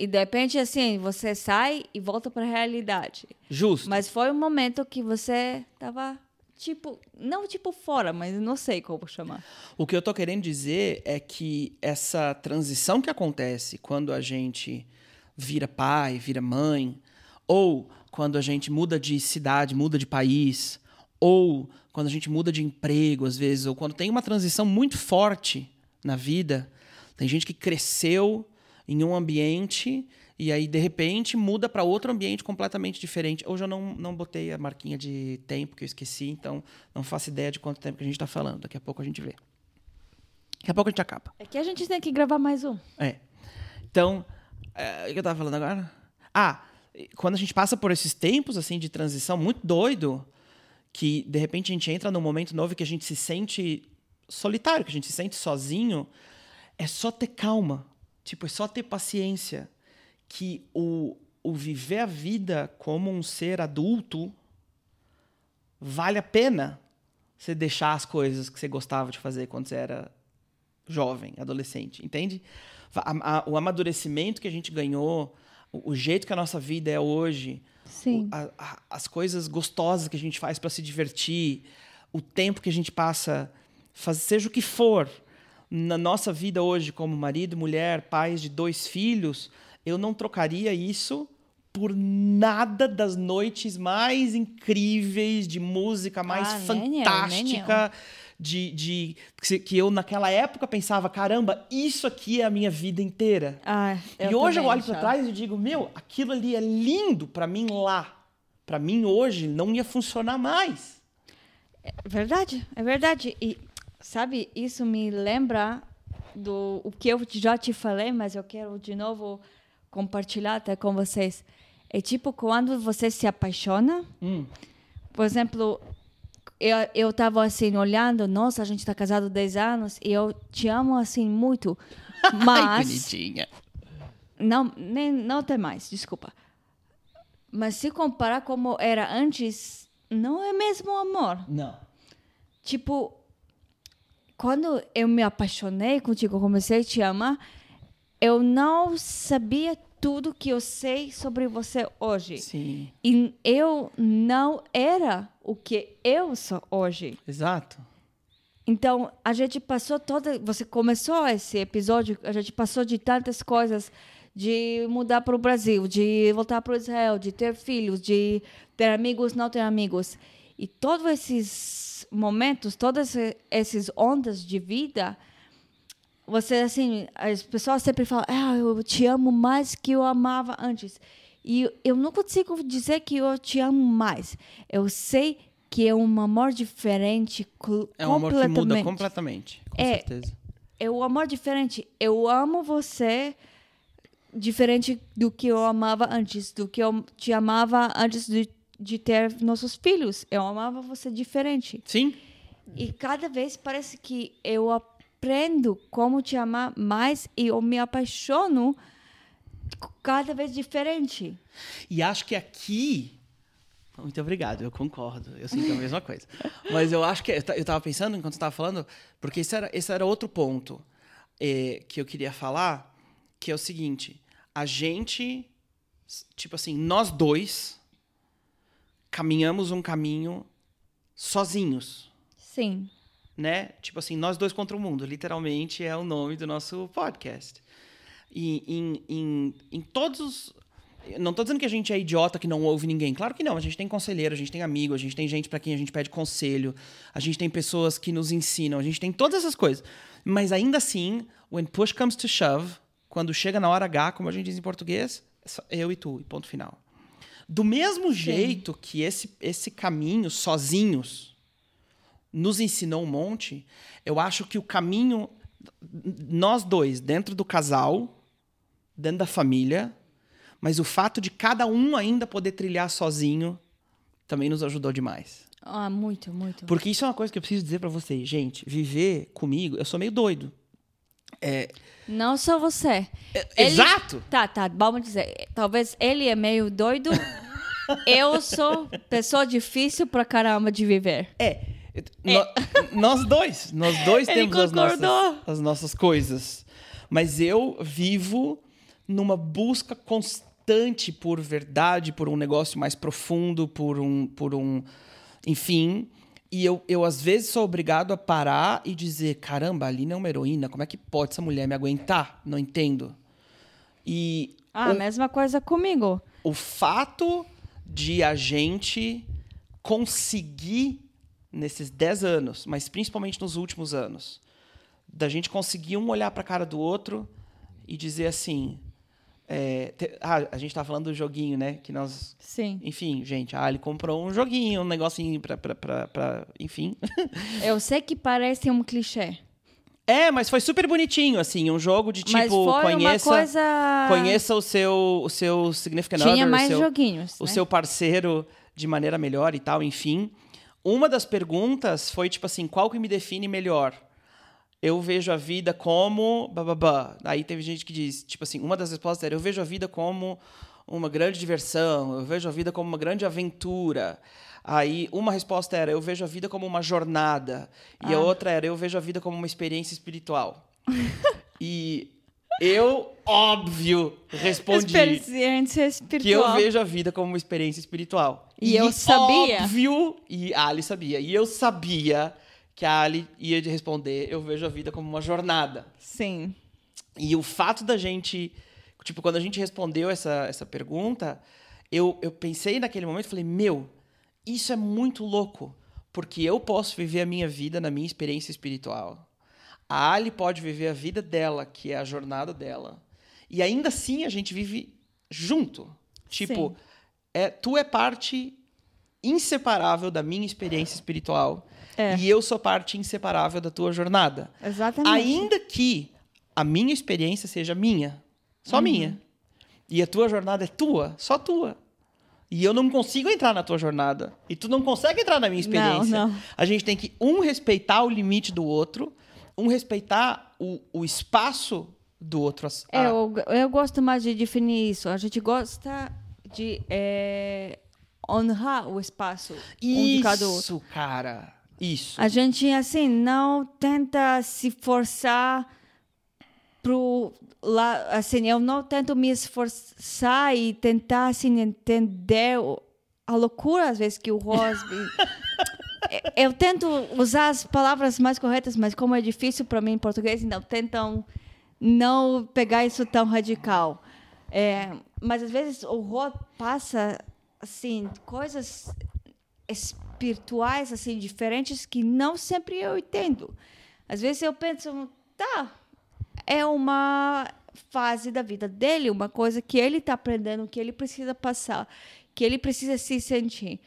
E de repente, assim, você sai e volta para a realidade.
justo.
Mas foi um momento que você tava, tipo, não tipo fora, mas não sei como chamar.
O que eu tô querendo dizer é que essa transição que acontece quando a gente vira pai, vira mãe, ou quando a gente muda de cidade, muda de país, ou quando a gente muda de emprego, às vezes, ou quando tem uma transição muito forte na vida, tem gente que cresceu em um ambiente e aí, de repente, muda para outro ambiente completamente diferente. Hoje eu não, não botei a marquinha de tempo que eu esqueci, então não faço ideia de quanto tempo que a gente está falando. Daqui a pouco a gente vê. Daqui a pouco a gente acaba.
É que a gente tem que gravar mais um.
É. Então, é, o que eu tava falando agora? Ah, quando a gente passa por esses tempos assim de transição muito doido, que de repente a gente entra num momento novo que a gente se sente solitário, que a gente se sente sozinho, é só ter calma. Tipo, é só ter paciência. Que o, o viver a vida como um ser adulto vale a pena você deixar as coisas que você gostava de fazer quando você era jovem, adolescente, entende? A- a- o amadurecimento que a gente ganhou, o, o jeito que a nossa vida é hoje,
Sim.
o- a- as coisas gostosas que a gente faz para se divertir, o tempo que a gente passa, faz, seja o que for, na nossa vida hoje, como marido, mulher, pais de dois filhos, eu não trocaria isso por nada das noites mais incríveis de música mais
Ah,
fantástica. De, de que que eu naquela época pensava caramba isso aqui é a minha vida inteira
Ah,
e hoje eu olho para trás e digo, meu, aquilo ali é lindo para mim lá. Para mim hoje não ia funcionar mais.
É verdade, é verdade. E, sabe, isso me lembra do o que eu já te falei, mas eu quero de novo compartilhar até com vocês. É tipo quando você se apaixona,
Hum.
por exemplo, eu, eu tava assim olhando, nossa, a gente tá casado 10 anos e eu te amo assim muito. [LAUGHS]
Ai,
Mas
bonitinha.
não, nem, não tem mais, desculpa. Mas se comparar como era antes, não é mesmo amor.
Não.
Tipo, quando eu me apaixonei contigo, comecei a te amar, eu não sabia tudo que eu sei sobre você hoje.
Sim,
E eu não era o que eu sou hoje.
exato.
Então, a gente passou toda. Você começou esse episódio, a gente passou de tantas coisas de mudar para o Brasil, de voltar para o Israel, de ter filhos, de ter amigos, não ter amigos. E todos esses momentos, todas essas ondas de vida, você, assim, as pessoas sempre falam, ah, eu te amo mais que eu amava antes. E eu não consigo dizer que eu te amo mais. Eu sei que é um amor diferente,
É um amor que muda completamente. Com
É.
certeza.
É um amor diferente. Eu amo você diferente do que eu amava antes, do que eu te amava antes de, de ter nossos filhos. Eu amava você diferente.
Sim,
E cada vez parece que eu aprendo como te amar mais e eu me apaixono cada vez diferente.
E acho que aqui. Muito obrigado, eu concordo. Eu sinto a mesma [LAUGHS] coisa. Mas eu acho que. Eu ta- eu tava pensando enquanto você estava falando, porque esse era, esse era outro ponto eh, que eu queria falar, que é o seguinte: a gente, tipo assim, nós dois caminhamos um caminho sozinhos
Sim.
né? Tipo assim, nós dois contra o mundo, literalmente é o nome do nosso podcast. E em, em, em todos os. Não tô dizendo que a gente é idiota que não ouve ninguém. Claro que não. A gente tem conselheiro, a gente tem amigo, a gente tem gente para quem a gente pede conselho, a gente tem pessoas que nos ensinam, a gente tem todas essas coisas. Mas ainda assim, when push comes to shove, quando chega na hora H, como a gente diz em português, é eu e tu, e ponto final. Do mesmo jeito que esse, esse caminho sozinhos nos ensinou um monte, eu acho que o caminho, nós dois, dentro do casal, dentro da família, mas o fato de cada um ainda poder trilhar sozinho também nos ajudou demais.
Ah, muito, muito.
Porque isso é uma coisa que eu preciso dizer pra vocês. Gente, viver comigo, eu sou meio doido.
Não só você.
É,
Ele-
Exato!
Tá, tá, vamos dizer. Talvez ele é meio doido. [LAUGHS] eu sou pessoa difícil pra caramba de viver.
É. nó- [LAUGHS] nós dois. Nós dois
Ele
temos as nossas, as nossas coisas. Mas eu vivo numa busca constante por verdade, por um negócio mais profundo, por um. Por um enfim. E eu, eu, às vezes, sou obrigado a parar e dizer: caramba, a Aline é uma heroína, como é que pode essa mulher me aguentar? Não entendo. E
Ah,
o-
mesma coisa comigo.
o fato de a gente conseguir, nesses 10 anos, mas principalmente nos últimos anos, da gente conseguir um olhar para a cara do outro e dizer assim. É, te- ah, a gente tá falando do joguinho, né? Que nós.
Sim.
Enfim, gente, ah, ele comprou um joguinho, um negocinho pra. pra, pra, pra- enfim. [LAUGHS]
Eu sei que parece um clichê.
é, mas foi super bonitinho, assim, um jogo de tipo, conheça.
coisa.
Conheça o seu, o seu significant
Tinha
other, o
mais
seu,
joguinhos.
o
né?
seu parceiro de maneira melhor e tal, enfim. Uma das perguntas foi tipo assim, qual que me define melhor? Eu vejo a vida como bababá. Aí teve gente que diz, tipo assim, uma das respostas era eu vejo a vida como uma grande diversão, eu vejo a vida como uma grande aventura. Aí uma resposta era eu vejo a vida como uma jornada e a
Ah.
outra era eu vejo a vida como uma experiência espiritual. [LAUGHS] e eu, óbvio, respondi
Experiência
que eu vejo a vida como uma experiência espiritual.
E eu sabia.
Óbvio, e a Ali sabia. E eu sabia que a Ali ia de responder eu vejo a vida como uma jornada.
Sim.
E o fato da gente. Tipo, quando a gente respondeu essa, essa pergunta, eu, eu pensei naquele momento falei: Meu, isso é muito louco. Porque eu posso viver a minha vida na minha experiência espiritual. A Ali pode viver a vida dela, que é a jornada dela. E ainda assim a gente vive junto. Tipo,
Sim.
é, tu é parte inseparável da minha experiência espiritual.
É.
E eu sou parte inseparável da tua jornada.
Exatamente.
Ainda que a minha experiência seja minha, só
Uhum.
minha. E a tua jornada é tua, só tua. E eu não consigo entrar na tua jornada. E tu não consegue entrar na minha experiência.
Não, não.
A gente tem que, um, respeitar o limite do outro, um, respeitar o, o espaço do outro.
É,
a-
eu, eu gosto mais de definir isso. A gente gosta de é, honrar o espaço um de cada outro.
Isso, cara. Isso.
A gente, assim, não tenta se forçar pro lá, assim, eu não tento me esforçar e tentar, assim, entender a loucura, às vezes, que o Rosby... [LAUGHS] É, eu tento usar as palavras mais corretas, mas como é difícil para mim em português, então tentam não pegar isso tão radical. É, mas às vezes o Rod passa assim coisas espirituais assim diferentes que não sempre eu entendo. Às vezes eu penso, tá, é uma fase da vida dele, uma coisa que ele está aprendendo, que ele precisa passar, que ele precisa se sentir.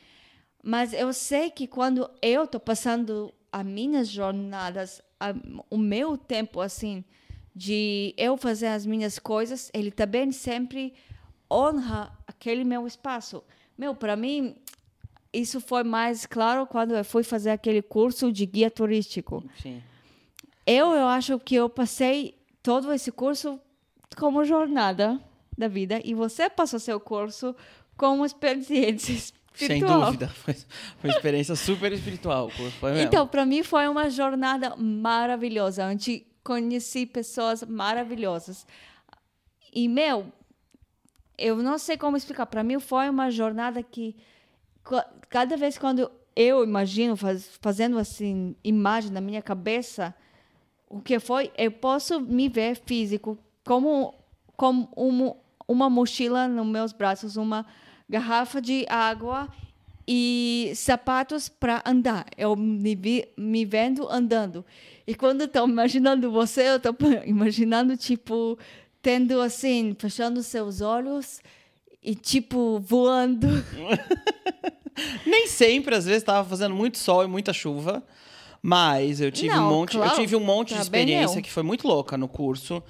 Mas eu sei que quando eu estou passando as minhas jornadas, a- o meu tempo assim de eu fazer as minhas coisas, ele também sempre honra aquele meu espaço. Meu, para mim isso foi mais claro quando eu fui fazer aquele curso de guia turístico.
Sim.
Eu, eu acho que eu passei todo esse curso como jornada da vida e você passou seu curso como experiência [LAUGHS]
Sem
espiritual.
dúvida. Foi, foi uma experiência super espiritual.
Então, para mim foi uma jornada maravilhosa, onde conheci pessoas maravilhosas. E meu, eu não sei como explicar. Para mim foi uma jornada que cada vez quando eu imagino faz, fazendo assim imagem na minha cabeça o que foi, eu posso me ver físico como como uma, uma mochila nos meus braços, uma garrafa de água e sapatos para andar. Eu me, vi, me vendo andando. E quando estou imaginando você, eu estou [LAUGHS] imaginando, tipo, tendo assim, fechando seus olhos e, tipo, voando. [LAUGHS]
Nem sempre, às vezes estava fazendo muito sol e muita chuva. Mas eu tive
Não,
um monte,
claro,
eu tive um monte de
tá
experiência que foi muito louca no curso.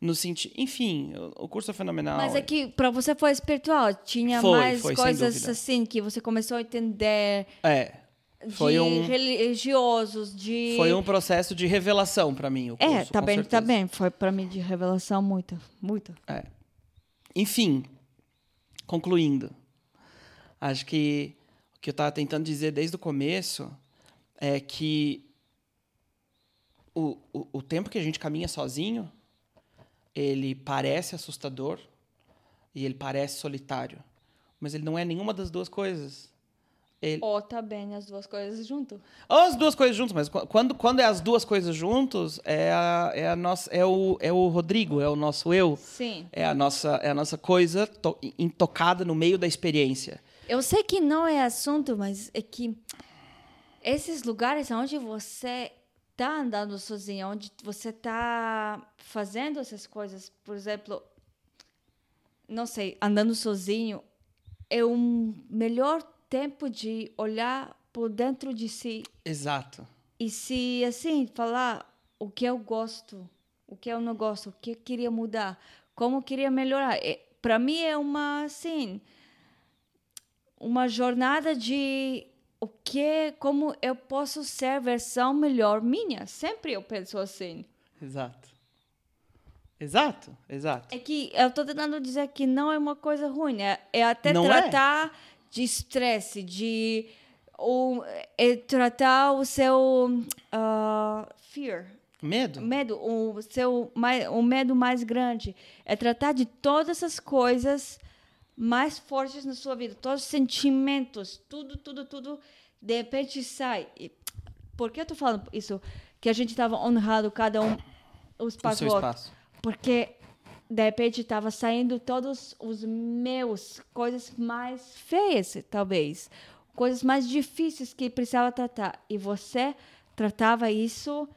No sentido, enfim, o curso é fenomenal.
Mas é que para você foi espiritual. Tinha
Foi,
mais
foi,
coisas assim que você começou a entender
É, Foi
de
um-
religiosos, de
foi um processo de revelação para mim o curso,
É, tá bem, tá
certeza.
bem. Foi para mim de revelação muito, muito.
É. Enfim, concluindo, acho que o que eu estava tentando dizer desde o começo é que o, o, o tempo que a gente caminha sozinho, ele parece assustador e ele parece solitário, mas ele não é nenhuma das duas coisas. Ele,
Ou tá bem as duas coisas junto.
ou as duas coisas juntas, mas qu- quando, quando é as duas coisas juntos, é, a, é, a nossa, é, o, é o Rodrigo, é o nosso eu.
Sim.
É a nossa, é a nossa coisa to- intocada no meio da experiência.
Eu sei que não é assunto, mas é que esses lugares onde você tá andando sozinho, onde você tá fazendo essas coisas, por exemplo, não sei, andando sozinho, é um melhor tempo de olhar por dentro de si
Exato.
e se assim falar o que eu gosto, o que eu não gosto, o que eu queria mudar, como eu queria melhorar. Para mim é uma assim uma jornada de o que como eu posso ser a versão melhor minha. Sempre eu penso assim.
Exato. Exato, exato.
É que eu tô tentando dizer que não é uma coisa ruim, é, é até
Não é.
De estresse, de ou, é tratar o seu ah, fear,
Medo?
medo, o seu mais, o medo mais grande, é tratar de todas essas coisas mais fortes na sua vida, todos os sentimentos, tudo, tudo, tudo, de repente sai. E por que eu tô falando isso? Que a gente estava honrado cada um o
O
espaço
seu
do outro.
espaço.
Porque de repente estava saindo todos os meus coisas mais feias, talvez, coisas mais difíceis que precisava tratar. E você tratava isso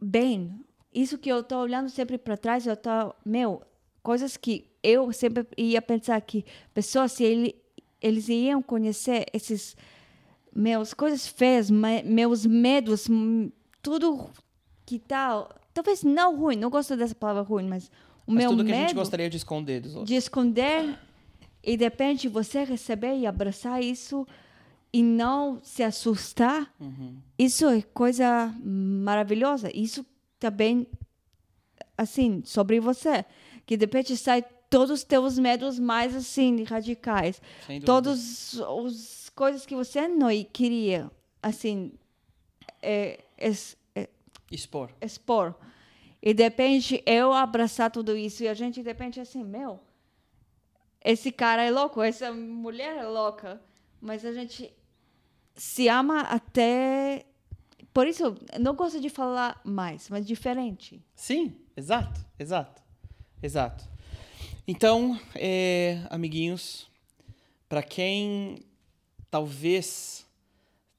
bem. Isso que eu tô olhando sempre para trás, eu tô, meu, coisas que eu sempre ia pensar que pessoas se ele, eles iam conhecer esses meus coisas feias, me- meus medos, hum, tudo que tal, talvez não ruim, não gosto dessa palavra ruim, mas o
Mas
meu
tudo que a gente gostaria de esconder dos outros.
de esconder e de repente você receber e abraçar isso e não se assustar,
Uhum.
isso é coisa maravilhosa. Isso também, assim, sobre você. Que de repente sai todos os teus medos mais, assim, radicais. Todas as coisas que você não queria, assim, é, é,
Expor.
expor. E de repente eu abraçar tudo isso e a gente de repente assim, meu, esse cara é louco, essa mulher é louca, mas a gente se ama até por isso não gosto de falar mais, mas diferente.
Sim, exato, exato, exato. Então, é, amiguinhos, para quem talvez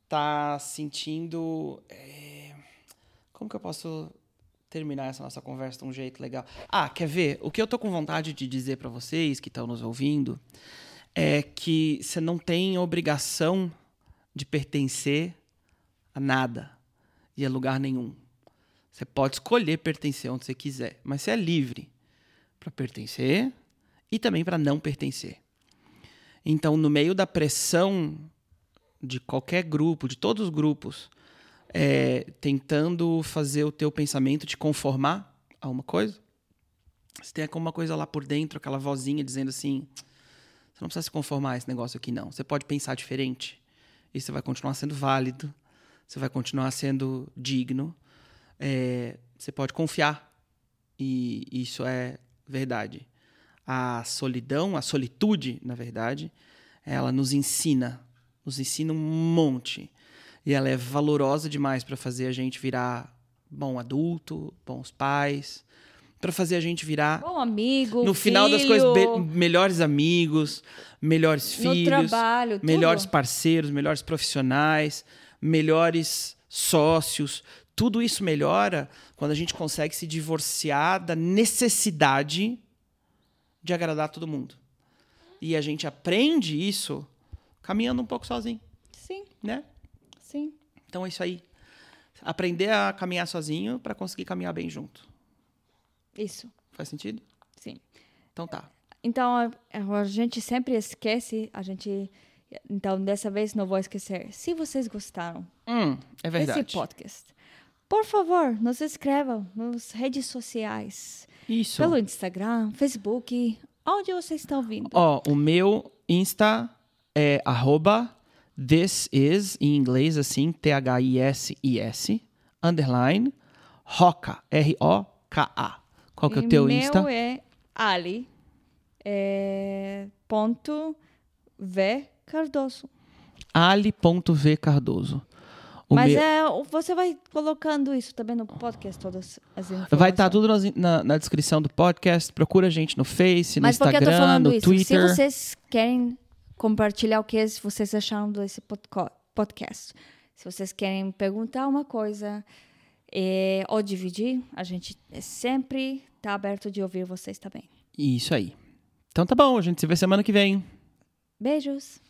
tá sentindo, é, como que eu posso terminar essa nossa conversa de um jeito legal? Ah, quer ver? O que eu tô com vontade de dizer para vocês que estão nos ouvindo é que você não tem obrigação de pertencer a nada e a lugar nenhum. Você pode escolher pertencer onde você quiser, mas você é livre para pertencer e também para não pertencer. Então, no meio da pressão de qualquer grupo, de todos os grupos, é, tentando fazer o teu pensamento te conformar a uma coisa, você tem alguma coisa lá por dentro, aquela vozinha dizendo assim: você não precisa se conformar a esse negócio aqui, não. Você pode pensar diferente. E você vai continuar sendo válido, você vai continuar sendo digno, é, você pode confiar. E isso é verdade. A solidão, a solitude, na verdade, ela nos ensina, nos ensina um monte. E ela é valorosa demais para fazer a gente virar bom adulto, bons pais, para fazer a gente virar
Bom amigo,
no final das
filho,
coisas, melhores amigos, melhores filhos,
trabalho, tudo.
melhores parceiros, melhores profissionais, melhores sócios. Tudo isso melhora quando a gente consegue se divorciar da necessidade de agradar todo mundo. E a gente aprende isso caminhando um pouco sozinho,
Sim,
né?
Sim.
Então é isso aí. Aprender a caminhar sozinho para conseguir caminhar bem junto.
Isso.
Faz sentido?
Sim.
Então tá.
Então, a, gente sempre esquece, a gente... Então, dessa vez não vou esquecer. Se vocês gostaram
Hum, é verdade.
desse podcast, por favor, nos inscrevam nas redes sociais.
Isso.
Pelo Instagram, Facebook, onde você está ouvindo.
Ó, o meu Insta é arroba this is, em inglês assim, T-H-I-S-I-S, underline, Roca, R-O-K-A. Qual que é o teu
meu
Insta?
é Ali, é, ponto V Cardoso.
Ali.v Cardoso. O
Mas
meu-
é, você vai colocando isso também no podcast, todas as informações.
Vai estar tudo nas- na, na descrição do podcast. Procura a gente no Face, no
Mas
Instagram, no
isso?
Twitter.
Se vocês querem compartilhar o que vocês acharam desse podcast, se vocês querem perguntar uma coisa eh, ou dividir, a gente é sempre está aberto de ouvir vocês também.
Isso aí. Então tá bom, a gente se vê semana que vem.
Beijos!